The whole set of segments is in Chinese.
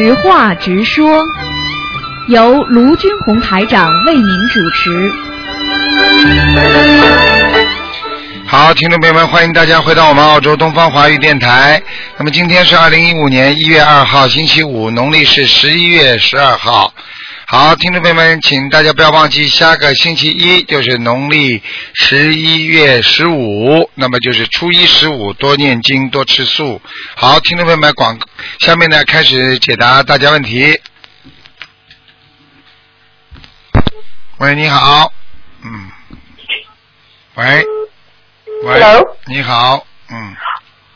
实话直说，由卢军红台长为您主持。好，听众朋友们，欢迎大家回到我们澳洲东方华语电台。那么今天是二零一五年一月二号，星期五，农历是十一月十二号。好，听众朋友们，请大家不要忘记，下个星期一就是农历十一月十五，那么就是初一十五，多念经，多吃素。好，听众朋友们，广下面呢开始解答大家问题。喂，你好，嗯，喂，喂 Hello 你好，嗯，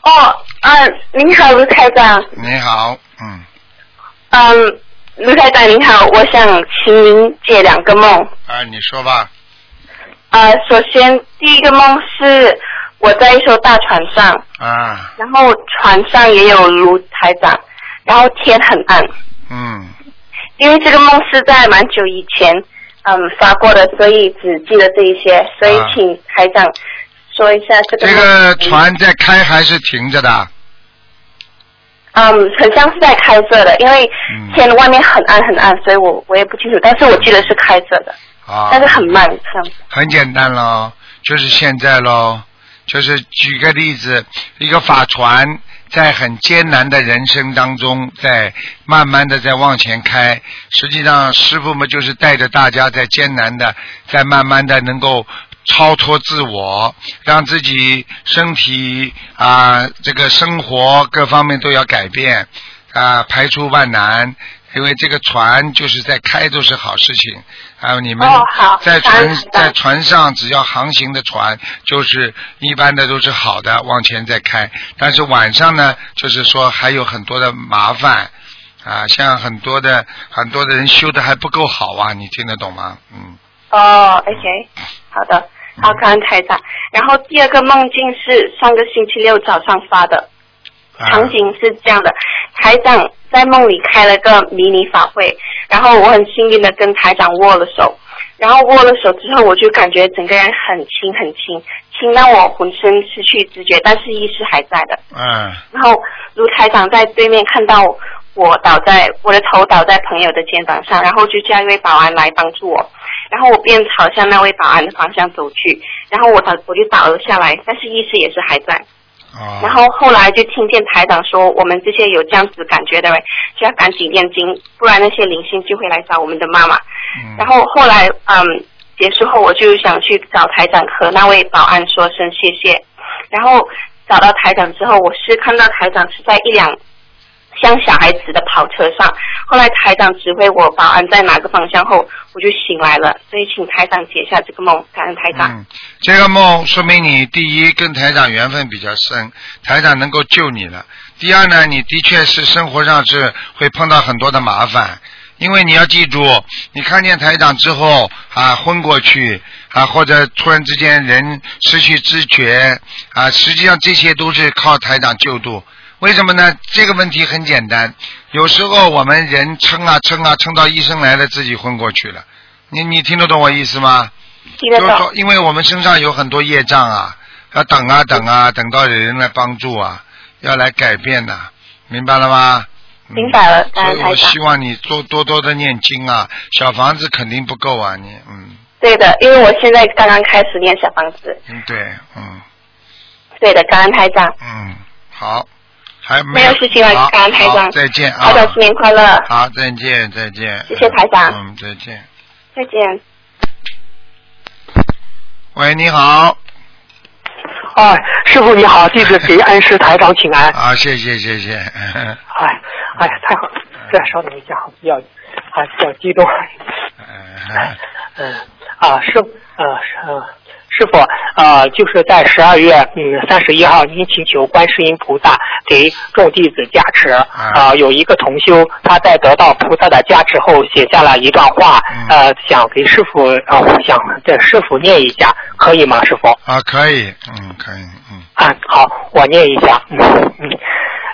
哦，啊，你好，卢台长。你好，嗯，嗯，卢台长您好，我想请您解两个梦。啊，你说吧，啊，首先第一个梦是我在一艘大船上，啊，然后船上也有卢台长，然后天很暗。嗯，因为这个梦是在蛮久以前嗯发过的，所以只记得这一些，所以啊请台长说一下这个这个船在开还是停着的？嗯，很像是在开着的，因为嗯天外面很暗很暗，所以我我也不清楚，但是我记得是开着的，啊，但是很慢这样子。很简单喽，就是现在喽，就是举个例子，一个法船在很艰难的人生当中，在慢慢的在往前开。实际上，师傅们就是带着大家在艰难的，在慢慢的能够超脱自我，让自己身体啊、这个生活各方面都要改变啊、排除万难。因为这个船就是在开都是好事情，还有你们在船在船上只要航行的船，就是一般的都是好的，往前在开。但是晚上呢，就是说还有很多的麻烦啊，像很多的很多的人修的还不够好啊，你听得懂吗？嗯，哦，OK，好的，好，感恩台长。然后第二个梦境是上个星期六早上发的，啊场景是这样的：台长在梦里开了个迷你法会，然后我很幸运的跟台长握了手，然后握了手之后，我就感觉整个人很轻很轻，轻到我浑身失去知觉，但是意识还在的。嗯然后卢台长在对面看到我倒在我的头倒在朋友的肩膀上，然后就叫一位保安来帮助我，然后我便朝向那位保安的方向走去，然后我倒我就倒了下来，但是意识也是还在。哦，然后后来就听见台长说，我们这些有这样子感觉的人就要赶紧念经，不然那些灵性就会来找我们的妈妈。嗯然后后来嗯结束后，我就想去找台长和那位保安说声谢谢。然后找到台长之后，我是看到台长是在一辆像小孩子的跑车上。后来台长指挥我保安在哪个方向后，我就醒来了。所以请台长解下这个梦，感恩台长。这个梦说明你第一跟台长缘分比较深，台长能够救你了。第二呢，你的确是生活上是会碰到很多的麻烦，因为你要记住，你看见台长之后啊昏过去啊，或者突然之间人失去知觉啊，实际上这些都是靠台长救度。为什么呢？这个问题很简单，有时候我们人撑啊撑啊撑到医生来了，自己昏过去了。你你听得懂我意思吗？听得懂就是说，因为我们身上有很多业障啊，要等啊等啊，等到有人来帮助啊，要来改变呐、明白了吗？嗯明白了感所以我希望你多多多的念经啊，小房子肯定不够啊，你嗯对的，因为我现在刚刚开始念小房子。嗯对嗯对的，感恩台长。嗯好，还没有事情了好感恩台长好再见啊！台长新年快乐，好，再见再见。谢谢台长嗯，再见。再见。喂，你好。哎，师傅你好，弟子给 恩师台长请安。啊，谢谢谢谢。哎，哎呀，太好了！再稍等一下，比较啊比较激动。嗯嗯啊，师呃是呃师傅呃，就是在十二月嗯三十一号，您请求观世音菩萨给众弟子加持啊。有一个同修，他在得到菩萨的加持后，写下了一段话，呃，想给师傅啊，想这师傅念一下，可以吗，师傅？啊，可以，嗯，可以，嗯。啊，好，我念一下。嗯嗯，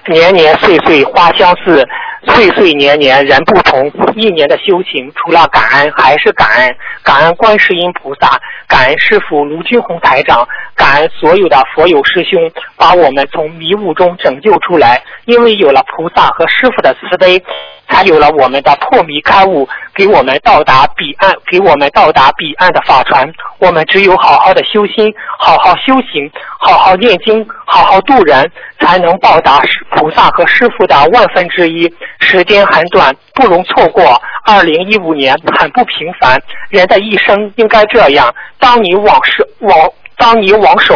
年年岁岁花相似，岁岁年年人不同，一年的修行除了感恩还是感恩，感恩观世音菩萨，感恩师傅卢军宏台长，感恩所有的佛友师兄，把我们从迷雾中拯救出来。因为有了菩萨和师傅的慈悲，才有了我们的破迷开悟，给我们到达彼岸，给我们到达彼岸的法船。我们只有好好的修心，好好修行，好好念经，好好度人，才能报答菩萨和师傅的万分之一。时间很短，不容错过。二零一五年很不平凡，人的一生应该这样：当你往事往，当你往手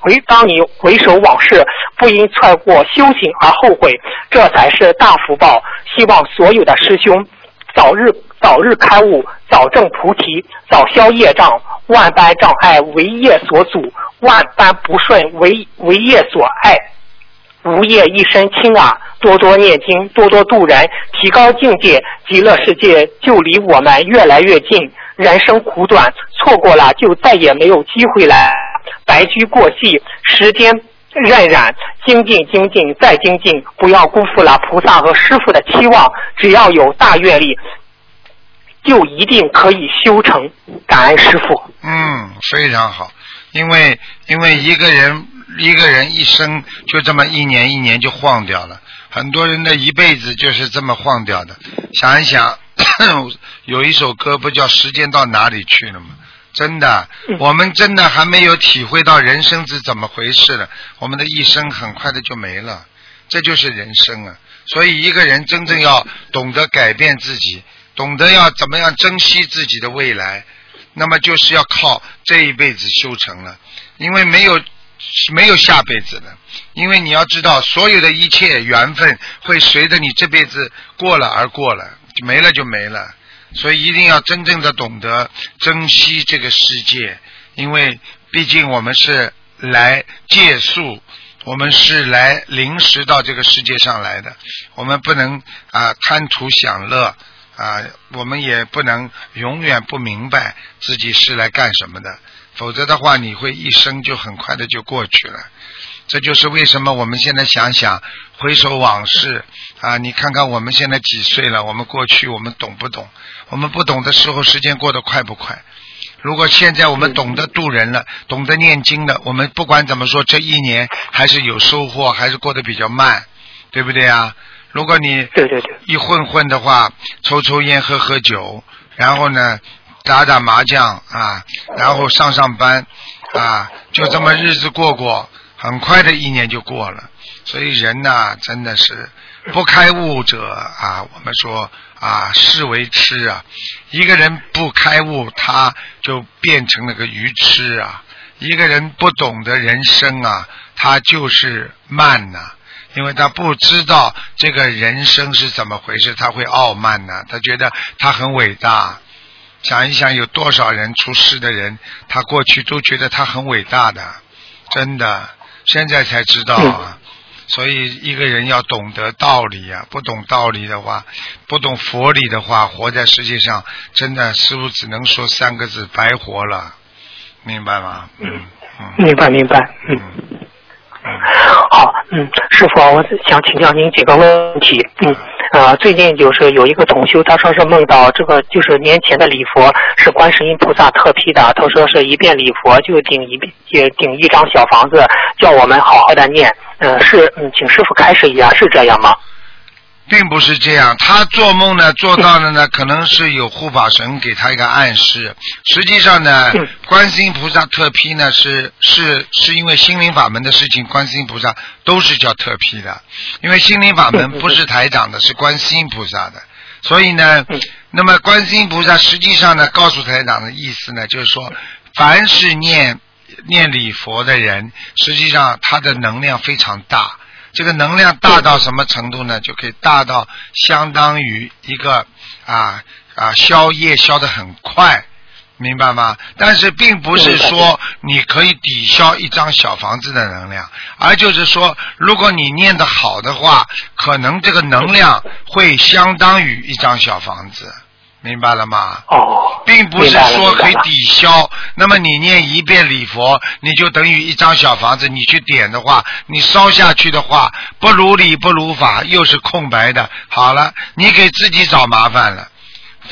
回，当你回首往事，不因错过修行而后悔，这才是大福报。希望所有的师兄早日早日开悟，早证菩提，早消业障。万般障碍为业所阻，万般不顺为为业所碍。无业一身轻啊！多多念经，多多度人，提高境界，极乐世界就离我们越来越近。人生苦短，错过了就再也没有机会了。白驹过隙，时间荏苒，精进精进再精进，不要辜负了菩萨和师傅的期望。只要有大愿力，就一定可以修成。感恩师傅。嗯，非常好，因为因为一个人一个人一生就这么一年一年就晃掉了，很多人的一辈子就是这么晃掉的。想一想，有一首歌不叫《时间到哪里去了》吗？真的，我们真的还没有体会到人生是怎么回事的，我们的一生很快的就没了，这就是人生啊！所以一个人真正要懂得改变自己，懂得要怎么样珍惜自己的未来，那么就是要靠这一辈子修成了，因为没有是没有下辈子的，因为你要知道，所有的一切缘分会随着你这辈子过了而过了，没了就没了。所以一定要真正的懂得珍惜这个世界，因为毕竟我们是来借宿，我们是来临时到这个世界上来的，我们不能啊贪图享乐啊，我们也不能永远不明白自己是来干什么的，否则的话你会一生就很快的就过去了。这就是为什么我们现在想想回首往事啊，你看看我们现在几岁了？我们过去我们懂不懂？我们不懂的时候，时间过得快不快？如果现在我们懂得渡人了，懂得念经了，我们不管怎么说，这一年还是有收获，还是过得比较慢，对不对啊？如果你对对对一混混的话，抽抽烟喝喝酒，然后呢打打麻将啊，然后上上班啊，就这么日子过过。很快的一年就过了，所以人呐，真的是不开悟者啊，我们说啊，视为痴啊。一个人不开悟，他就变成了个愚痴啊。一个人不懂得人生啊，他就是慢呐，因为他不知道这个人生是怎么回事，他会傲慢呐，他觉得他很伟大。想一想，有多少人出事的人，他过去都觉得他很伟大的，真的。现在才知道啊，所以一个人要懂得道理啊，不懂道理的话，不懂佛理的话，活在世界上，真的师傅只能说三个字：白活了，明白吗？嗯。嗯，明白明白，嗯。嗯，好，嗯，师傅，我想请教您几个问题，嗯。啊，最近就是有一个同修，他说是梦到这个，就是年前的礼佛是观世音菩萨特批的。他说是一遍礼佛就顶一遍，顶一张小房子，叫我们好好的念。嗯，是，嗯，请师傅开始一下，是这样吗？并不是这样，他做梦呢，做到的呢，可能是有护法神给他一个暗示。实际上呢，观世音菩萨特批呢，是是是因为心灵法门的事情，观世音菩萨都是叫特批的。因为心灵法门不是台长的，是观世音菩萨的。所以呢，那么观世音菩萨实际上呢，告诉台长的意思呢，就是说，凡是念念礼佛的人，实际上他的能量非常大。这个能量大到什么程度呢？就可以大到相当于一个啊啊消业消得很快，明白吗？但是并不是说你可以抵消一张小房子的能量，而就是说，如果你念得好的话，可能这个能量会相当于一张小房子。明白了吗？哦，并不是说可以抵消。那么你念一遍礼佛，你就等于一张小房子，你去点的话，你烧下去的话，不如理不如法，又是空白的。好了，你给自己找麻烦了。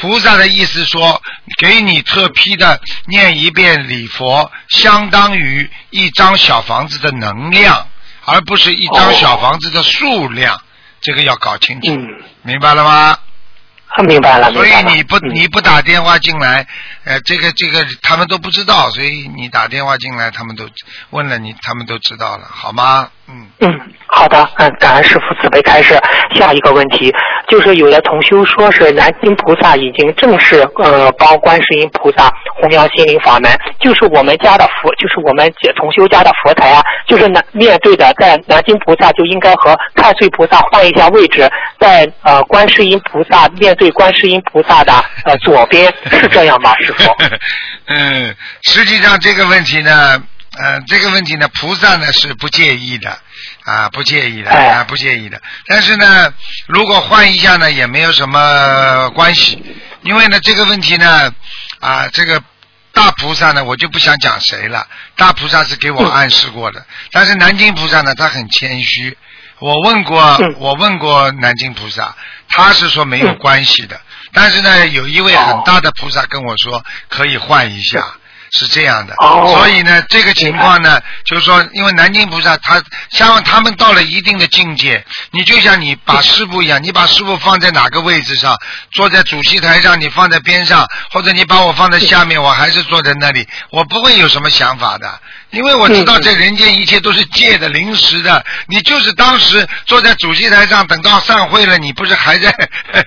菩萨的意思说，给你特批的念一遍礼佛，相当于一张小房子的能量，而不是一张哦小房子的数量。这个要搞清楚，嗯，明白了吗？啊明白了，所以你不嗯你不打电话进来，呃，这个这个他们都不知道，所以你打电话进来，他们都问了你，他们都知道了，好吗？嗯，嗯，好的，嗯，感恩师傅慈悲开示。下一个问题就是，有的同修说是南京菩萨已经正式呃帮观世音菩萨弘扬心灵法门，就是我们家的佛，就是我们同修家的佛台啊，就是南面对的，在南京菩萨就应该和太岁菩萨换一下位置，在呃观世音菩萨面对观世音菩萨的呃左边，是这样吗，师傅？嗯，实际上这个问题呢，呃，这个问题呢，菩萨呢是不介意的，啊，不介意的，哎啊，不介意的。但是呢，如果换一下呢，也没有什么关系，因为呢，这个问题呢，啊，这个大菩萨呢，我就不想讲谁了。大菩萨是给我暗示过的，但是南京菩萨呢，他很谦虚。我问过嗯，我问过南京菩萨，他是说没有嗯关系的。但是呢，有一位很大的菩萨跟我说，可以换一下。是这样的，哦。所以呢，这个情况呢，就是说，因为南京菩萨他像他们到了一定的境界，你就像你把师傅一样，你把师傅放在哪个位置上，坐在主席台上，你放在边上，或者你把我放在下面，我还是坐在那里，我不会有什么想法的，因为我知道这人间一切都是借的、临时的，你就是当时坐在主席台上，等到散会了，你不是还在，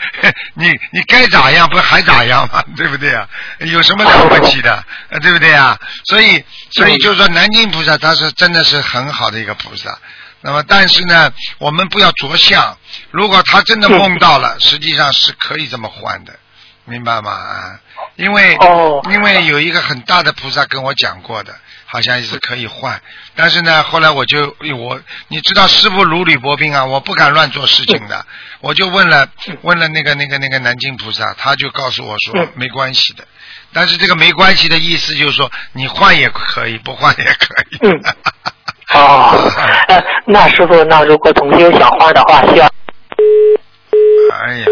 你你该咋样，不是还咋样嘛？对不对啊？有什么了不起的，呃对不对啊？所以，所以嗯就是说，南京菩萨他是真的是很好的一个菩萨。那么，但是呢，我们不要着相。如果他真的梦到了，实际上是可以这么换的，明白吗？啊，因为、哦因为有一个很大的菩萨跟我讲过的，好像也是可以换。但是呢，后来我就我你知道师傅如履薄冰啊，我不敢乱做事情的，我就问了问了那个那个那个南京菩萨，他就告诉我说嗯没关系的。但是这个没关系的意思就是说，你换也可以，不换也可以。嗯哦，呃，那师傅，那如果同学想换的话，需要哎呀，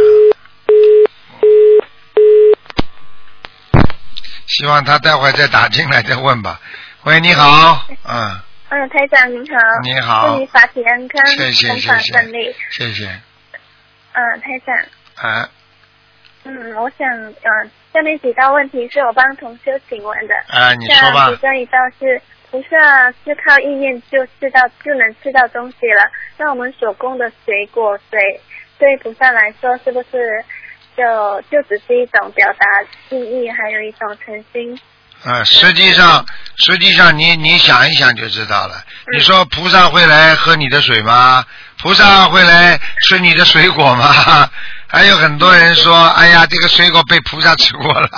希望他待会儿再打进来再问吧。喂，你好，嗯，嗯，台长您好。你好祝你法体安康，谢谢弘法谢谢顺利。谢谢。嗯，台长，啊嗯，我想，嗯，下面几道问题是我帮同修请问的。啊，你说吧像其。中一道是菩萨是靠意念就吃到就能吃到东西了，那我们所供的水果水，对菩萨来说是不是就就只是一种表达心意，还有一种诚心？啊，实际上，实际上你你想一想就知道了。嗯你说菩萨会来喝你的水吗？菩萨会来吃你的水果吗？还有很多人说，哎呀，这个水果被菩萨吃过了。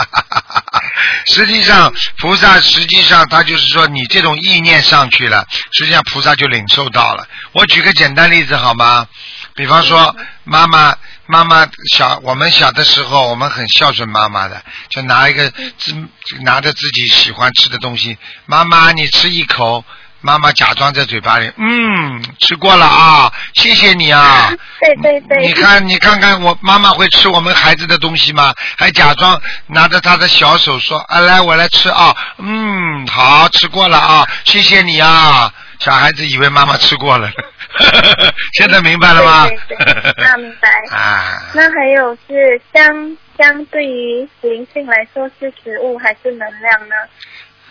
实际上，菩萨实际上他就是说，你这种意念上去了，实际上菩萨就领受到了。我举个简单例子好吗？比方说，妈妈妈妈小，我们小的时候，我们很孝顺妈妈的，就拿一个自拿着自己喜欢吃的东西，妈妈你吃一口，妈妈假装在嘴巴里，嗯，吃过了啊，谢谢你啊。对对对。你看，你看看我妈妈会吃我们孩子的东西吗？还假装拿着她的小手说：“啊，来，我来吃啊。”嗯，好，吃过了啊，谢谢你啊。小孩子以为妈妈吃过了，现在明白了吗？对对对啊明白 啊，那还有是香相对于灵性来说是食物还是能量呢？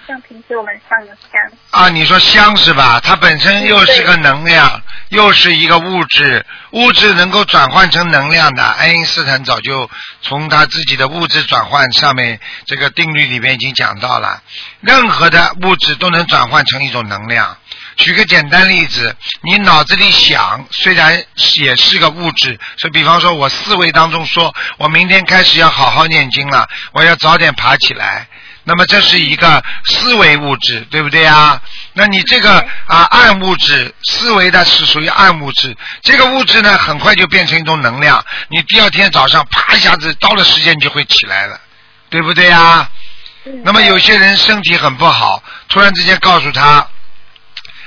像平时我们上的香，啊，你说香是吧？它本身又是个能量，又是一个物质，物质能够转换成能量的。爱因斯坦早就从他自己的物质转换上面这个定律里面已经讲到了，任何的物质都能转换成一种能量。举个简单例子，你脑子里想，虽然也是个物质，所以比方说我思维当中说，我明天开始要好好念经了，我要早点爬起来。那么这是一个思维物质，对不对啊？那你这个啊暗物质思维的是属于暗物质，这个物质呢很快就变成一种能量，你第二天早上啪一下子到了时间你就会起来了，对不对啊？那么有些人身体很不好，突然之间告诉他，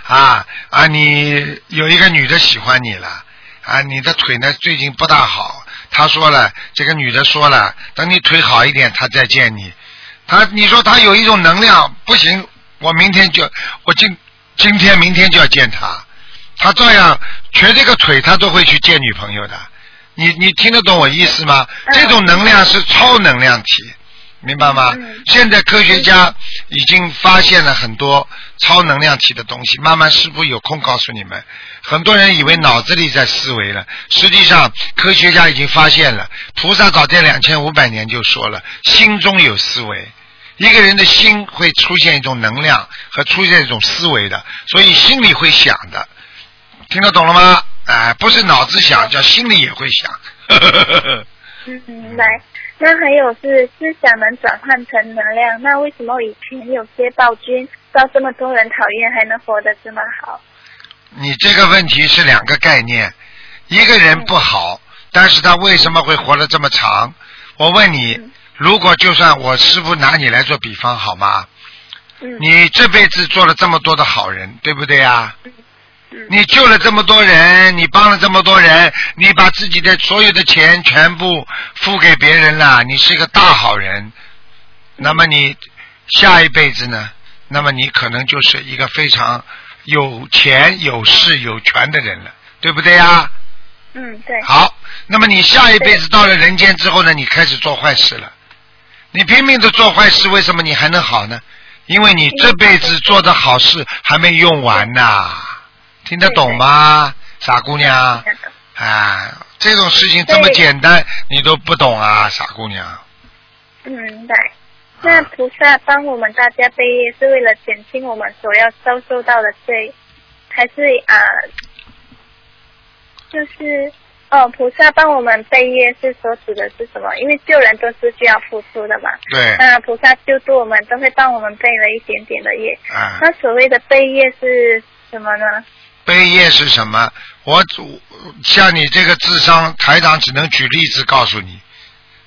啊啊，你有一个女的喜欢你了，啊，你的腿呢最近不大好，他说了，这个女的说了，等你腿好一点，他再见你。他你说他有一种能量，不行，我明天就我今今天明天就要见他，他照样瘸这个腿，他都会去见女朋友的。你你听得懂我意思吗？这种能量是超能量体。明白吗？现在科学家已经发现了很多超能量体的东西。慢慢师傅有空告诉你们。很多人以为脑子里在思维了，实际上科学家已经发现了。菩萨早在两千五百年就说了，心中有思维。一个人的心会出现一种能量和出现一种思维的，所以心里会想的。听得懂了吗？哎，不是脑子想，叫心里也会想。嗯，明白。那还有是思想能转换成能量，那为什么以前有些暴君遭这么多人讨厌，还能活得这么好？你这个问题是两个概念，一个人不好，但是他为什么会活得这么长？我问你，如果就算我师傅拿你来做比方好吗？你这辈子做了这么多的好人，对不对呀？你救了这么多人，你帮了这么多人，你把自己的所有的钱全部付给别人了，你是一个大好人。那么你下一辈子呢？那么你可能就是一个非常有钱、有势、有权的人了，对不对呀？嗯，对。好，那么你下一辈子到了人间之后呢？你开始做坏事了。你拼命的做坏事，为什么你还能好呢？因为你这辈子做的好事还没用完呢。听得懂吗，傻姑娘？啊，这种事情这么简单，你都不懂啊，傻姑娘。明白。那菩萨帮我们大家背业，是为了减轻我们所要遭受到的罪，还是啊？就是哦，菩萨帮我们背业是所指的是什么？因为救人都是需要付出的嘛。对。那菩萨救助我们，都会帮我们背了一点点的业。啊。那所谓的背业是什么呢？悲业是什么？我像你这个智商，台长只能举例子告诉你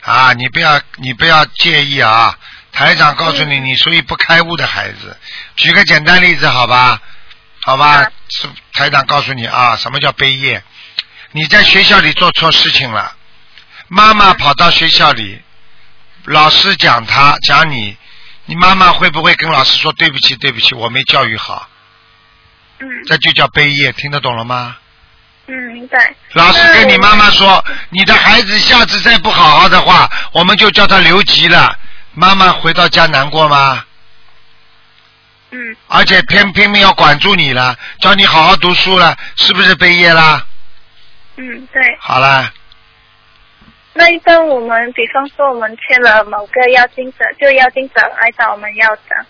啊，你不要你不要介意啊。台长告诉你，你属于不开悟的孩子。举个简单例子，好吧？好吧？是台长告诉你啊，什么叫悲业？你在学校里做错事情了，妈妈跑到学校里，老师讲他讲你，你妈妈会不会跟老师说对不起对不起，我没教育好？这就叫悲业，听得懂了吗？嗯，明白。老师跟你妈妈说，你的孩子下次再不好好的话，我们就叫他留级了。妈妈回到家难过吗？嗯。而且偏拼命要管住你了，叫你好好读书了，是不是悲业啦？嗯，对。好啦。那一般我们，比方说我们欠了某个要金者，就要金者来找我们要的。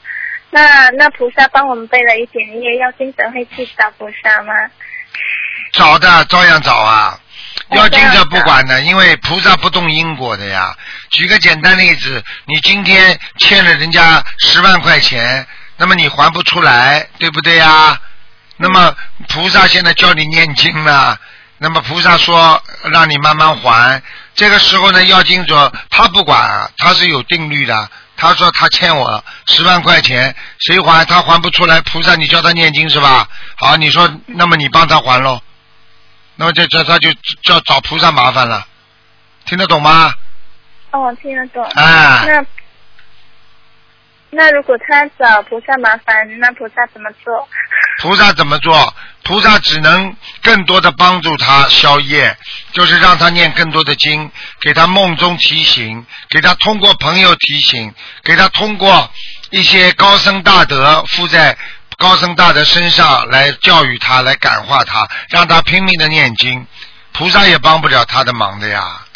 那那菩萨帮我们背了一点业，要经常会去找菩萨吗？找的照样找啊，要经者不管的，因为菩萨不动因果的呀。举个简单例子，你今天欠了人家十万块钱，那么你还不出来，对不对呀？那么菩萨现在叫你念经了，那么菩萨说让你慢慢还，这个时候呢，要经者他不管，他是有定律的。他说他欠我十万块钱，谁还？他还不出来，菩萨你叫他念经是吧？好，你说那么你帮他还喽，那么这这他就叫找菩萨麻烦了，听得懂吗？哦，听得懂。啊。那那如果他找菩萨麻烦，那菩萨怎么做？菩萨怎么做？菩萨只能更多的帮助他消业，就是让他念更多的经，给他梦中提醒，给他通过朋友提醒，给他通过一些高僧大德附在高僧大德身上来教育他，来感化他，让他拼命的念经。菩萨也帮不了他的忙的呀，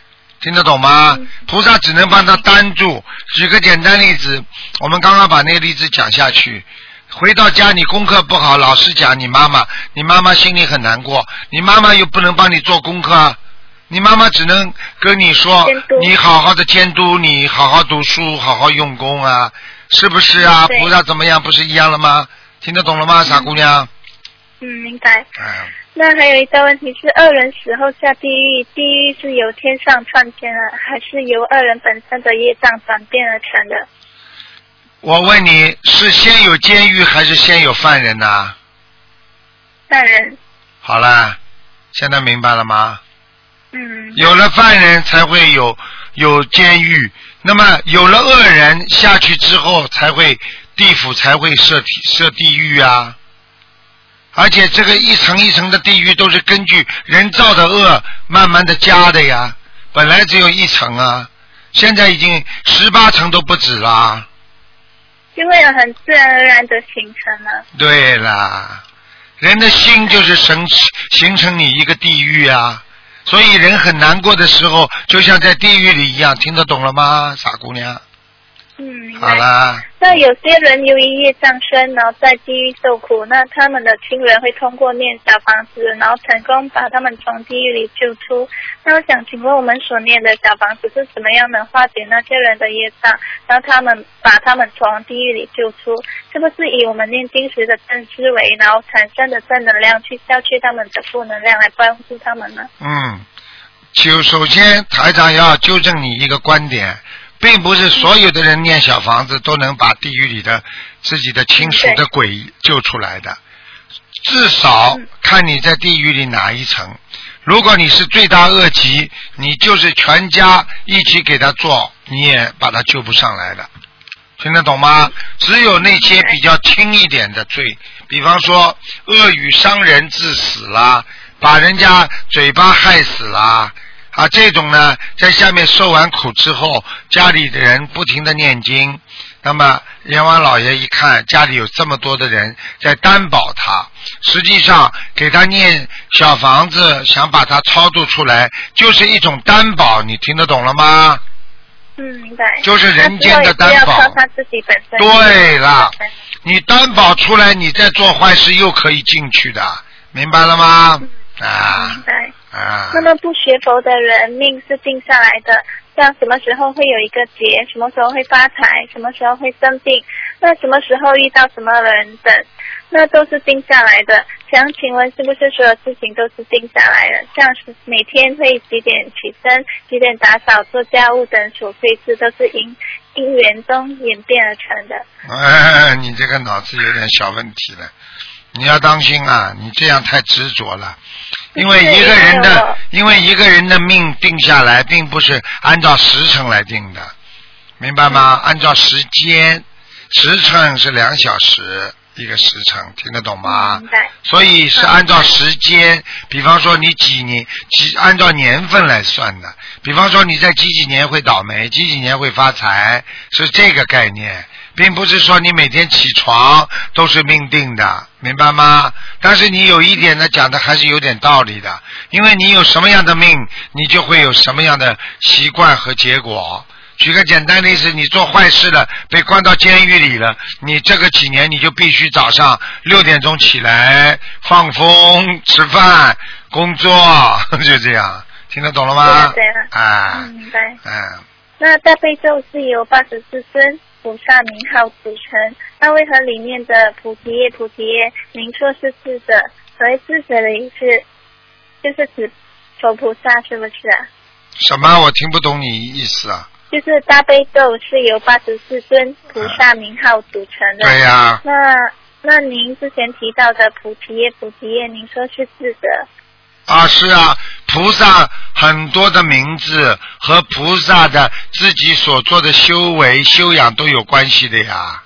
听得懂吗？菩萨只能帮他担住。举个简单例子，我们刚刚把那个例子讲下去。回到家，你功课不好，老师讲你妈妈，你妈妈心里很难过，你妈妈又不能帮你做功课，你妈妈只能跟你说，你好好的监督，你好好读书，好好用功啊，是不是啊？菩萨怎么样？不是一样了吗？听得懂了吗，傻姑娘？嗯，明白。嗯，那还有一个问题是，恶人死后下地狱，地狱是由天上创建的，还是由恶人本身的业障转变而成的？我问你是先有监狱还是先有犯人呐、犯人，好了，现在明白了吗？嗯，有了犯人才会有有监狱，那么有了恶人下去之后，才会地府才会设体设地狱啊。而且这个一层一层的地狱都是根据人造的恶慢慢的加的呀，本来只有一层啊，现在已经十八层都不止啦。就会有很自然而然的形成了。对啦，人的心就是神形成你一个地狱啊，所以人很难过的时候，就像在地狱里一样，听得懂了吗，傻姑娘？嗯，好白。啦，那有些人由于业障深，然后在地狱受苦，那他们的亲人会通过念小房子，然后成功把他们从地狱里救出。那我想请问，我们所念的小房子是怎么样能化解那些人的业障，让他们把他们从地狱里救出？是不是以我们念经时的正思维，然后产生的正能量去消去他们的负能量，来帮助他们呢？嗯，就首先台长要纠正你一个观点，并不是所有的人念小房子都能把地狱里的自己的亲属的鬼救出来的，至少嗯看你在地狱里哪一层。如果你是罪大恶极，你就是全家一起给他做，你也把他救不上来的。听得懂吗？只有那些比较轻一点的罪，比方说恶语伤人致死啦，把人家嘴巴害死啦，啊，这种呢，在下面受完苦之后，家里的人不停的念经，那么阎王老爷一看家里有这么多的人在担保他，实际上给他念小房子，想把他超度出来，就是一种担保，你听得懂了吗？嗯，明白。就是人间的担保。对了，你担保出来，你再做坏事又可以进去的，明白了吗？啊明白。啊，那么不学佛的人命是定下来的，像什么时候会有一个劫，什么时候会发财，什么时候会生病，那什么时候遇到什么人等，那都是定下来的。想请问，是不是所有事情都是定下来的？像是每天会几点起身、几点打扫、做家务等琐碎事，都是因因缘中演变而成的。哎，你这个脑子有点小问题了，你要当心啊！你这样太执着了，因为一个人的，因为一个人的命定下来，并不是按照时辰来定的，明白吗？按照时间，时辰是两小时一个时辰，听得懂吗？明白。所以是按照时间，比方说你几年几按照年份来算的，比方说你在几几年会倒霉，几几年会发财，是这个概念，并不是说你每天起床都是命定的，明白吗？但是你有一点呢，讲的还是有点道理的，因为你有什么样的命，你就会有什么样的习惯和结果。举个简单例子，你做坏事了，被关到监狱里了，你这个几年你就必须早上六点钟起来放风、吃饭、工作，就这样，听得懂了吗？啊嗯，，明白。嗯，那大悲咒是有八十四尊菩萨名号组成，那为何里面的菩提叶、菩提叶，您说是智者？所谓智者的意思，就是指佛菩萨，是不是啊？什么？我听不懂你意思啊？就是大悲咒是由八十四尊菩萨名号组成的。对呀、那那您之前提到的菩提叶、菩提叶，您说是智者？啊，是啊，菩萨很多的名字和菩萨的自己所做的修为修养都有关系的呀，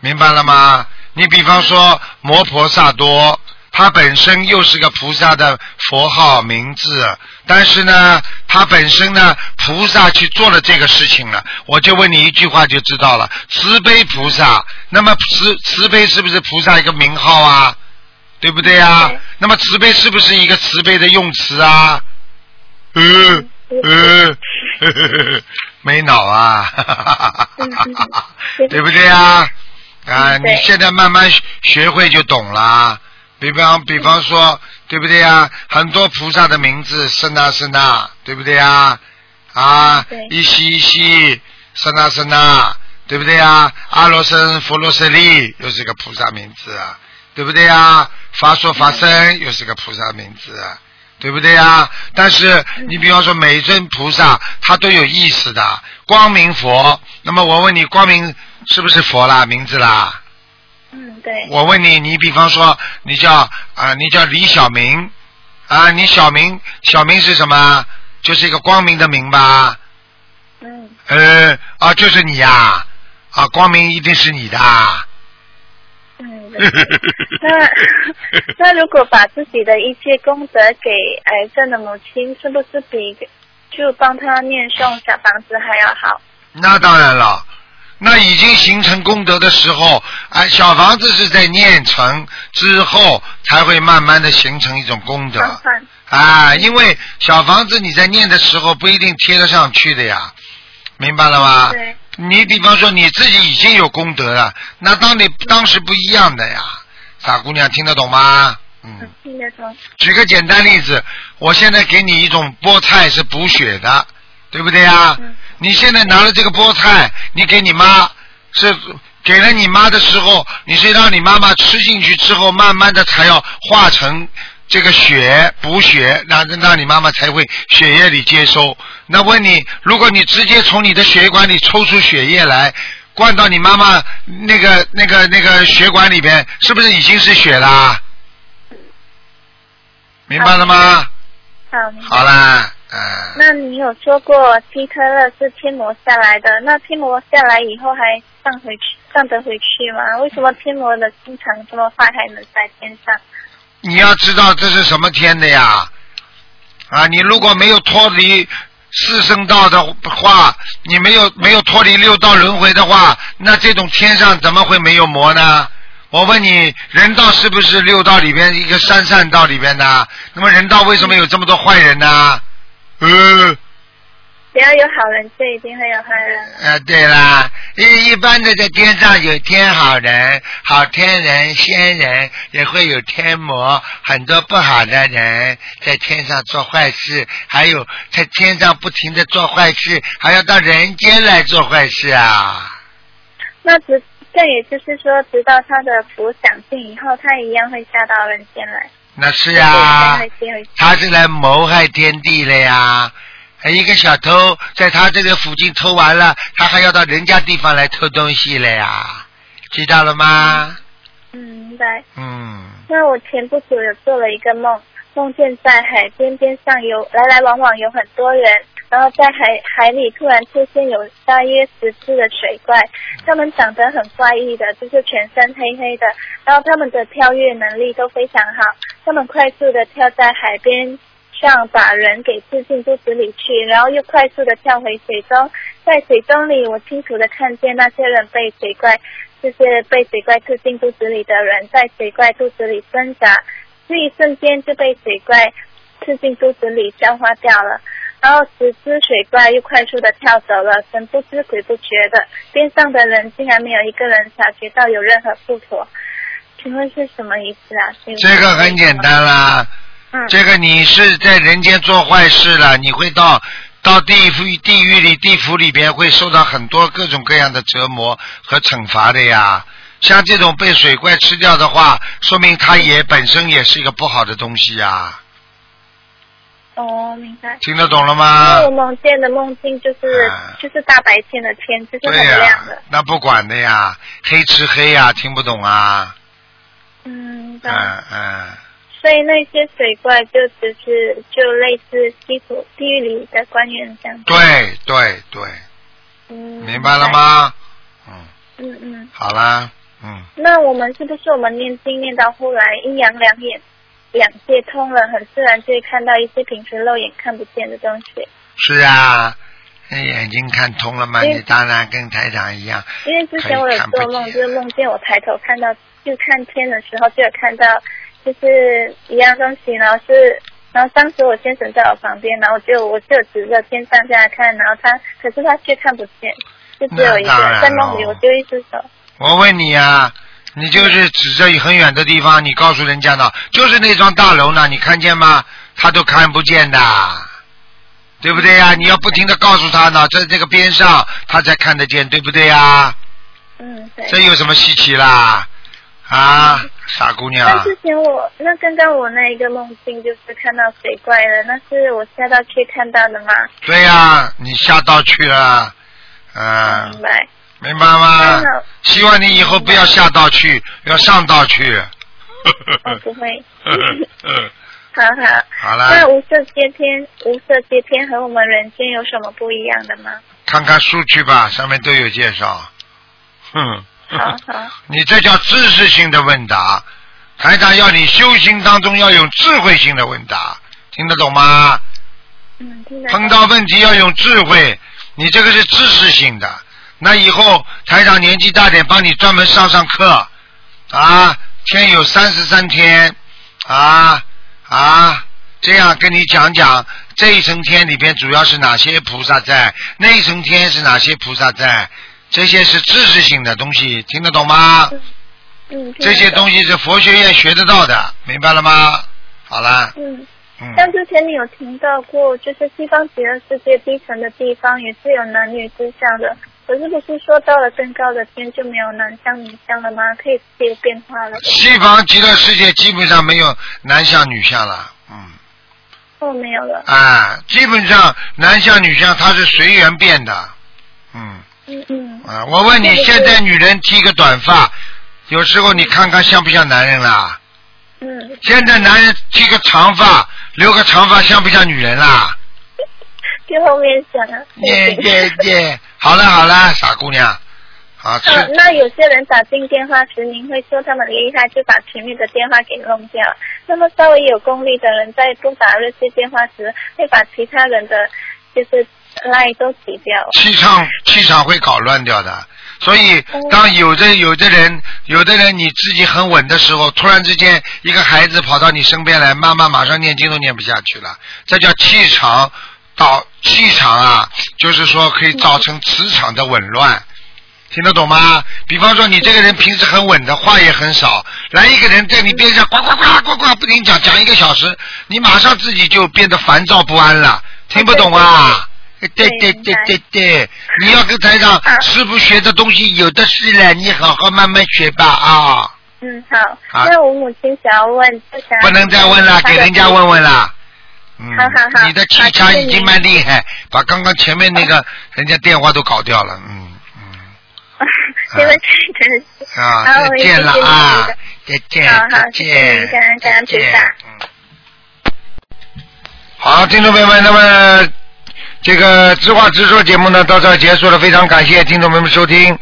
明白了吗？你比方说摩婆萨多，他本身又是个菩萨的佛号名字，但是呢，他本身呢，菩萨去做了这个事情了，我就问你一句话就知道了，慈悲菩萨，那么慈慈悲是不是菩萨一个名号啊？对不对呀、对那么慈悲是不是一个慈悲的用词啊？呃呃，呵呵呵没脑啊，嗯 嗯对不对呀？啊，嗯对你现在慢慢学学会就懂了。比方比方说，对不对呀？很多菩萨的名字，是那是那，对不对呀？啊对，一西一西，是那是那，对不对呀？阿罗僧、佛罗舍利又是个菩萨名字啊，对不对呀？法说法身又是个菩萨名字啊，对不对呀？但是你比方说每一尊菩萨，他都有意思的。光明佛，那么我问你，光明是不是佛啦？名字啦？嗯，对。我问你，你比方说你叫啊，你叫李小明啊，你小明小明是什么？就是一个光明的明吧？嗯。呃啊，就是你呀啊，光明一定是你的。嗯，那 那如果把自己的一些功德给癌症的母亲，是不是比就帮他念诵小房子还要好？那当然了，那已经形成功德的时候，哎，小房子是在念成之后才会慢慢的形成一种功德啊，因为小房子你在念的时候不一定贴得上去的呀，明白了吗？对。你比方说你自己已经有功德了，那当你当时不一样的呀，傻姑娘听得懂吗？嗯。听得懂。举个简单例子，我现在给你一种菠菜是补血的，对不对呀？嗯你现在拿了这个菠菜，你给你妈是给了你妈的时候，你是让你妈妈吃进去之后，慢慢的才要化成这个血补血，让让你妈妈才会血液里接收。那问你，如果你直接从你的血管里抽出血液来，灌到你妈妈那个那个那个血管里边，是不是已经是血啦？明白了吗？好，好啦，嗯、那你有说过希特勒是天魔下来的，那天魔下来以后还上回去上得回去吗？为什么天魔的经常这么坏，还能在天上？你要知道这是什么天的呀？啊，你如果没有脱离四圣道的话，你没有没有脱离六道轮回的话，那这种天上怎么会没有魔呢？我问你，人道是不是六道里边一个三善道里边的？那么人道为什么有这么多坏人呢？呃，只要有好人，就一定会有坏人。呃，对啦，一一般的在天上有天好人、好天人、仙人，也会有天魔，很多不好的人在天上做坏事，还有在天上不停的做坏事，还要到人间来做坏事啊。那直这也就是说，直到他的福享尽以后，他一样会下到人间来。那是呀、会接回去。他是来谋害天地了呀。一个小偷在他这个附近偷完了，他还要到人家地方来偷东西了呀，知道了吗？嗯，明白。嗯，那我前不久有做了一个梦，梦见在海边边上有来来往往有很多人，然后在海海里突然出现有大约十只的水怪，它们长得很怪异的，就是全身黑黑的，然后它们的跳跃能力都非常好，它们快速的跳在海边上，把人给刺进肚子里去，然后又快速的跳回水中，在水中里我清楚的看见那些人被水怪。这些被水怪刺进肚子里的人，在水怪肚子里挣扎，这一瞬间就被水怪刺进肚子里消化掉了。然后十只水怪又快速的跳走了，神不知鬼不觉的，边上的人竟然没有一个人察觉到有任何不妥。请问是什么意思啊？这个很简单啦。嗯，这个你是在人间做坏事了，你会到到地府、地狱里、地府里边会受到很多各种各样的折磨和惩罚的呀。像这种被水怪吃掉的话，说明它也本身也是一个不好的东西呀。哦，明白。听得懂了因吗为我？梦见的梦境就是、啊就是大白天的天，就是对呀、很亮的。那不管的呀，黑吃黑呀，听不懂啊？嗯。嗯嗯，所以那些水怪就只是就类似地府地狱里的官员这样。对对对，嗯，明白了？吗？嗯，嗯嗯。好啦，嗯。那我们是不是我们念经念到后来阴阳两眼两界通了，很自然就会看到一些平时肉眼看不见的东西？是啊，那眼睛看通了嘛，你当然跟台长一样。因为之前我有做梦，就是梦见我抬头看到就看天的时候，就有看到就是一样东西，然后是。然后当时我先生在我旁边，然后就我就指着天上下来看，然后他可是他却看不见，就只有一个那当然在梦里，我就一只手。我问你啊，你就是指着很远的地方，你告诉人家呢，就是那幢大楼呢，你看见吗？他都看不见的。对不对呀？你要不停的告诉他呢，在这个边上他才看得见，对不对呀？嗯，对。这有什么稀奇啦？啊，傻姑娘那。之前我那刚刚我那一个梦境就是看到水怪了，那是我下到去看到的吗？对呀、你下道去了，嗯、明白。明白吗？希望你以后不要下道去，要上道去。我不会。嗯 好好。好了那无色接天，无色接天和我们人间有什么不一样的吗？看看数据吧，上面都有介绍。哼，好好。你这叫知识性的问答，台长要你修行当中要有智慧性的问答，听得懂吗？嗯，听得懂碰到问题要用智慧，你这个是知识性的。那以后台长年纪大点，帮你专门上上课啊，天有三十三天啊啊，这样跟你讲讲这一层天里边主要是哪些菩萨在，那一层天是哪些菩萨在，这些是知识性的东西，听得懂吗？嗯，这些东西是佛学院学得到的，明白了吗？好了，嗯。嗯，像之前你有听到过，就是西方极乐世界低层的地方也是有男女之相的，可是不是说到了更高的天就没有男相女相了吗？可以自由变化了。西方极乐世界基本上没有男相女相了，嗯，哦，没有了。啊，基本上男相女相它是随缘变的，嗯，嗯嗯。啊，我问你，现在女人剃个短发，有时候你看看像不像男人啦？嗯，现在男人剃个长发，留个长发像不像女人啦？就后面想啊。耶耶耶！好了好了，傻姑娘，啊，吃呃，那有些人打进电话时，您会说他们厉害，就把前面的电话给弄掉。那么稍微有功力的人，在不打热线电话时，会把其他人的就是赖都挤掉了。气场气场会搞乱掉的。所以，当有的有的人有的人你自己很稳的时候，突然之间一个孩子跑到你身边来，妈妈马上念经都念不下去了，这叫气场导气场啊，就是说可以造成磁场的紊乱。听得懂吗？比方说你这个人平时很稳的，话也很少，来一个人在你边上呱呱呱呱呱不停讲讲一个小时，你马上自己就变得烦躁不安了，听不懂啊？对对对对对，你要跟台长 师傅学的东西有的是了，你好好慢慢学吧啊！嗯，好。好那我母亲想要问，就想不能再问了，给人家问问了。嗯好好好你的气场已经蛮厉害，把刚刚前面那个人家电话都搞掉了，嗯嗯。对不起，真的是。啊，再见了啊的，再见，再见，再见。好，听众朋友们，那么这个知话直说节目呢到这结束了，非常感谢听众朋友们收听。